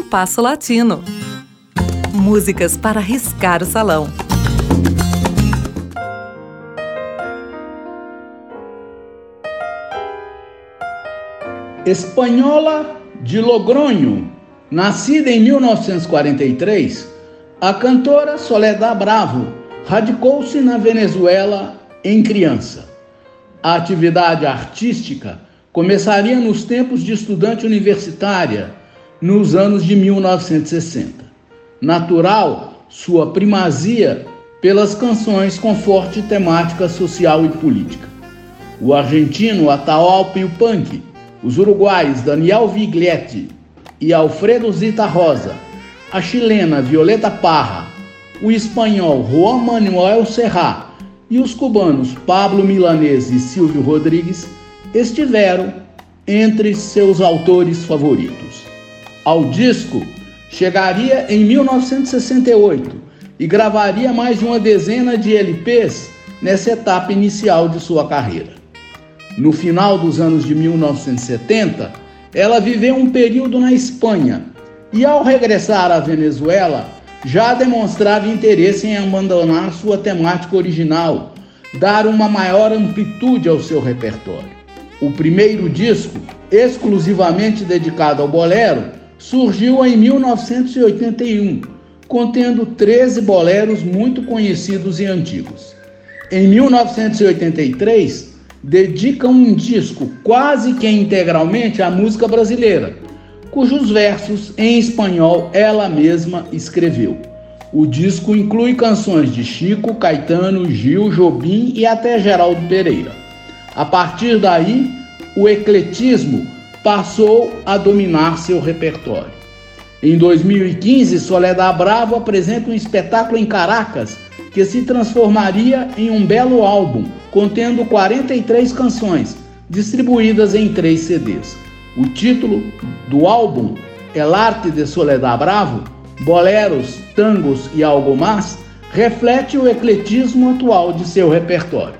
Compasso Latino. Músicas para riscar o salão. Espanhola de Logronho, nascida em 1943, a cantora Soledad Bravo radicou-se na Venezuela em criança. A atividade artística começaria nos tempos de estudante universitária, nos anos de 1960. Natural sua primazia pelas canções com forte temática social e política. O argentino Atahualpa Punk os uruguais Daniel Viglietti e Alfredo Zita Rosa, a chilena Violeta Parra, o espanhol Juan Manuel Serra e os cubanos Pablo Milanese e Silvio Rodrigues estiveram entre seus autores favoritos. Ao disco chegaria em 1968 e gravaria mais de uma dezena de LPs nessa etapa inicial de sua carreira. No final dos anos de 1970, ela viveu um período na Espanha e, ao regressar à Venezuela, já demonstrava interesse em abandonar sua temática original, dar uma maior amplitude ao seu repertório. O primeiro disco, exclusivamente dedicado ao bolero, surgiu em 1981, contendo 13 boleros muito conhecidos e antigos. Em 1983, dedica um disco quase que integralmente à música brasileira, cujos versos em espanhol ela mesma escreveu. O disco inclui canções de Chico, Caetano, Gil, Jobim e até Geraldo Pereira. A partir daí, o ecletismo passou a dominar seu repertório. Em 2015, Soledad Bravo apresenta um espetáculo em Caracas que se transformaria em um belo álbum contendo 43 canções, distribuídas em três CDs. O título do álbum El Arte de Soledad Bravo, Boleros, Tangos e Algo Mais, reflete o ecletismo atual de seu repertório.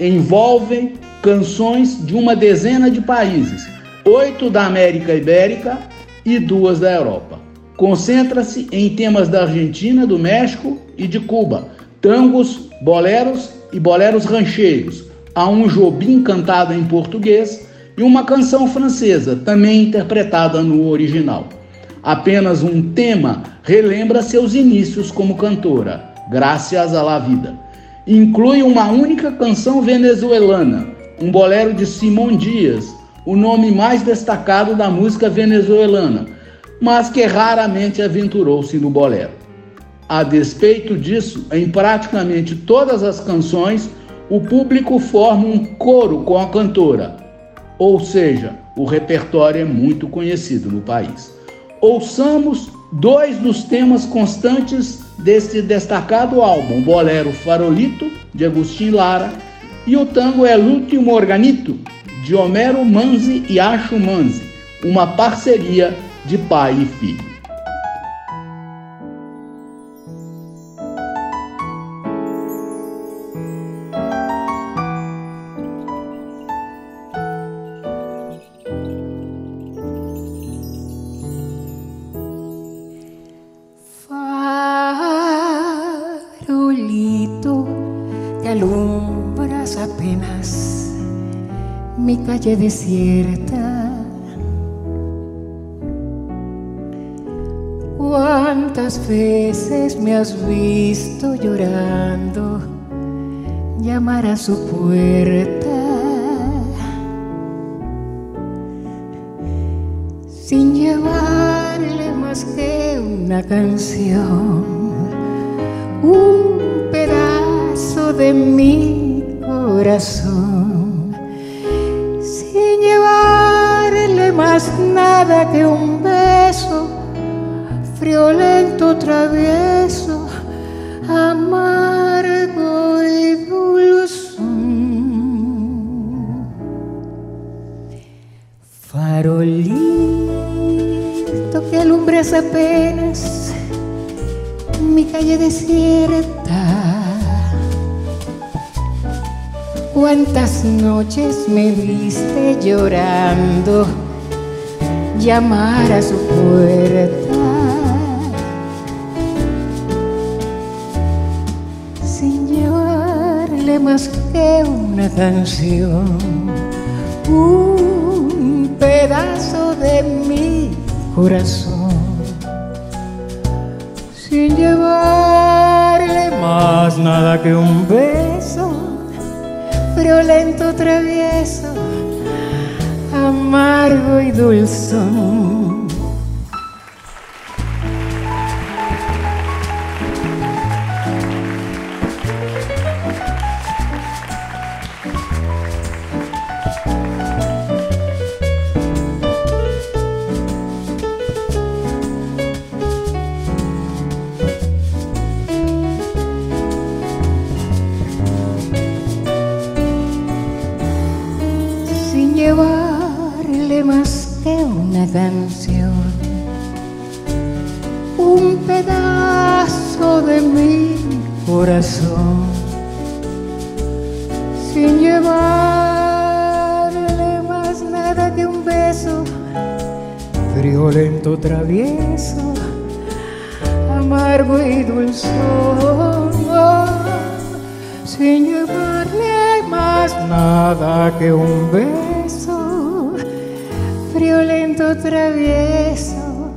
Envolve canções de uma dezena de países, oito da América Ibérica e duas da Europa. Concentra-se em temas da Argentina, do México e de Cuba, tangos, boleros e boleros rancheiros. Há um jobim cantado em português e uma canção francesa, também interpretada no original. Apenas um tema relembra seus inícios como cantora, Graças à la Vida. Inclui uma única canção venezuelana, um bolero de Simão Dias, o nome mais destacado da música venezuelana, mas que raramente aventurou-se no bolero. A despeito disso, em praticamente todas as canções, o público forma um coro com a cantora, ou seja, o repertório é muito conhecido no país. Ouçamos dois dos temas constantes deste destacado álbum, Bolero Farolito, de Agostinho Lara, e o tango É Lúcio Morganito, de Homero Manzi e Acho Manzi, uma parceria de pai e filho. Calle desierta. ¿Cuántas veces me has visto llorando llamar a su puerta? Sin llevarle más que una canción, un pedazo de mi corazón nada que un beso, friolento, travieso, amargo y dulce. Farolito que alumbras apenas mi calle desierta. Cuántas noches me viste llorando llamar a su puerta. Sin llevarle más que una canción, un pedazo de mi corazón. Sin llevarle más nada que un beso, violento, travieso doido eu sou. Un pedazo de mi corazón, sin llevarle más nada que un beso, friolento, travieso, amargo y dulzón, sin llevarle más nada que un beso, friolento, travieso,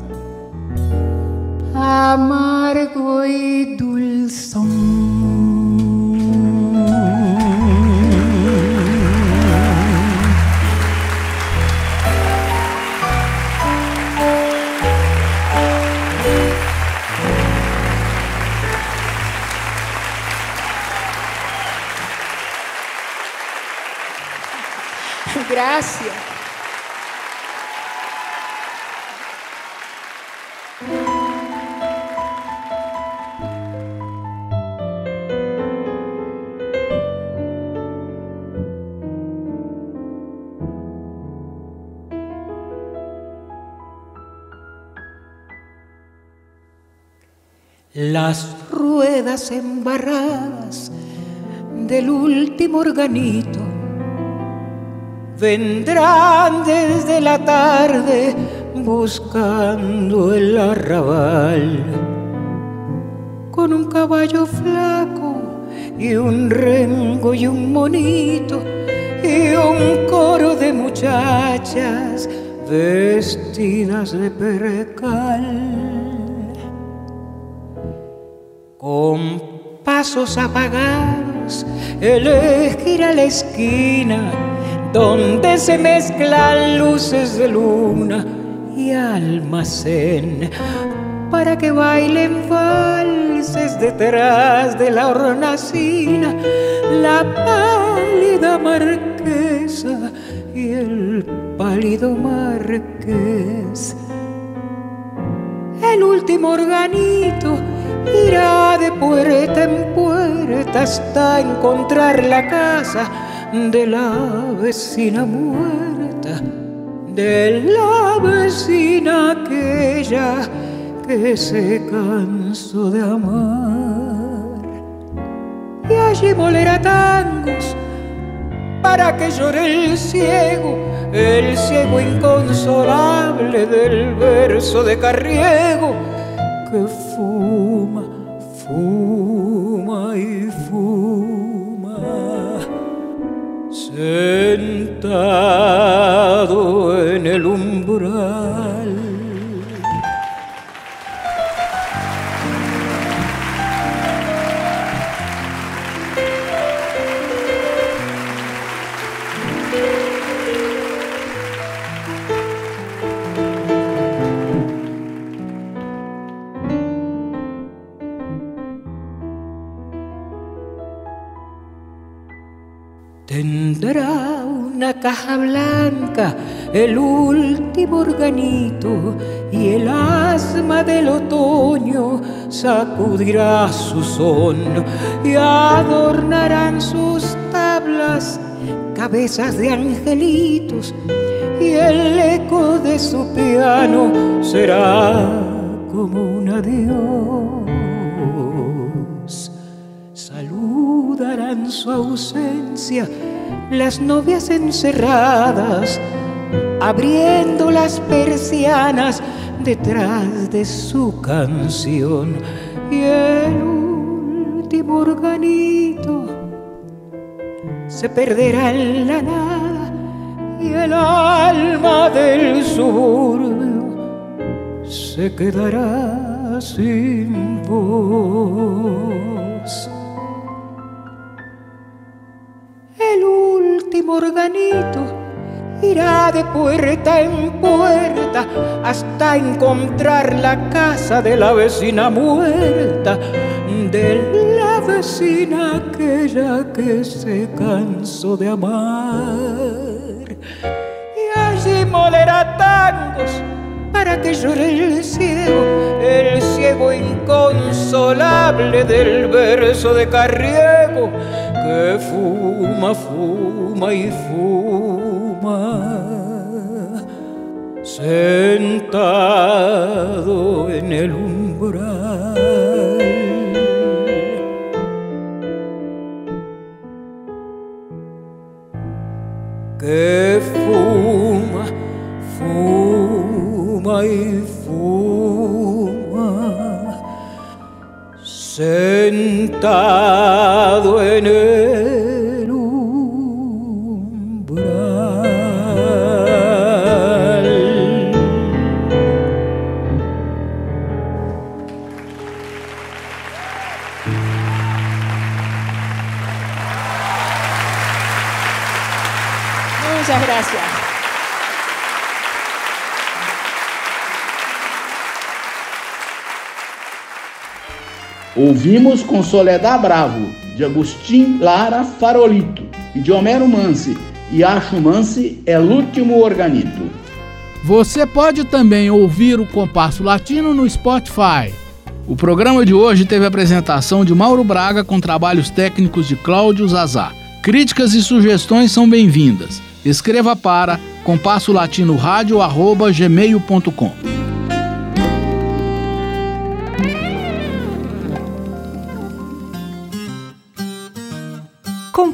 amargo y dulzón. Las ruedas embarradas del último organito. Vendrán desde la tarde buscando el arrabal. Con un caballo flaco y un rengo y un monito y un coro de muchachas vestidas de percal con pasos apagados elegir a la esquina donde se mezclan luces de luna y almacén para que bailen valses detrás de la hornacina la pálida marquesa y el pálido marqués. El último organito irá de puerta en puerta hasta encontrar la casa de la vecina muerta, de la vecina aquella que se cansó de amar. Y allí molerá tangos para que llore el ciego, el ciego inconsolable del verso de Carriego que fuma, fuma y fuma, sentado en el umbral. Tendrá una caja blanca, el último organito, y el asma del otoño sacudirá su son y adornarán sus tablas cabezas de angelitos y el eco de su piano será como un adiós saludarán su ausencia las novias encerradas abriendo las persianas detrás de su canción y el último organito se perderá en la nada y el alma del suburbio se quedará sin voz. Irá de puerta en puerta hasta encontrar la casa de la vecina muerta, de la vecina aquella que se cansó de amar. Y allí molerá tangos para que llore el ciego, el ciego inconsolable del verso de Carriego, fuma, fuma y fuma sentado en el umbral. Sentado en el Ouvimos com Soledad Bravo, de Agostinho Lara Farolito e de Homero Mansi, e Acho Mansi é L'Último Organito. Você pode também ouvir o Compasso Latino no Spotify. O programa de hoje teve a apresentação de Mauro Braga com trabalhos técnicos de Cláudio Zazá. Críticas e sugestões são bem-vindas. Escreva para compassolatinoradio.gmail.com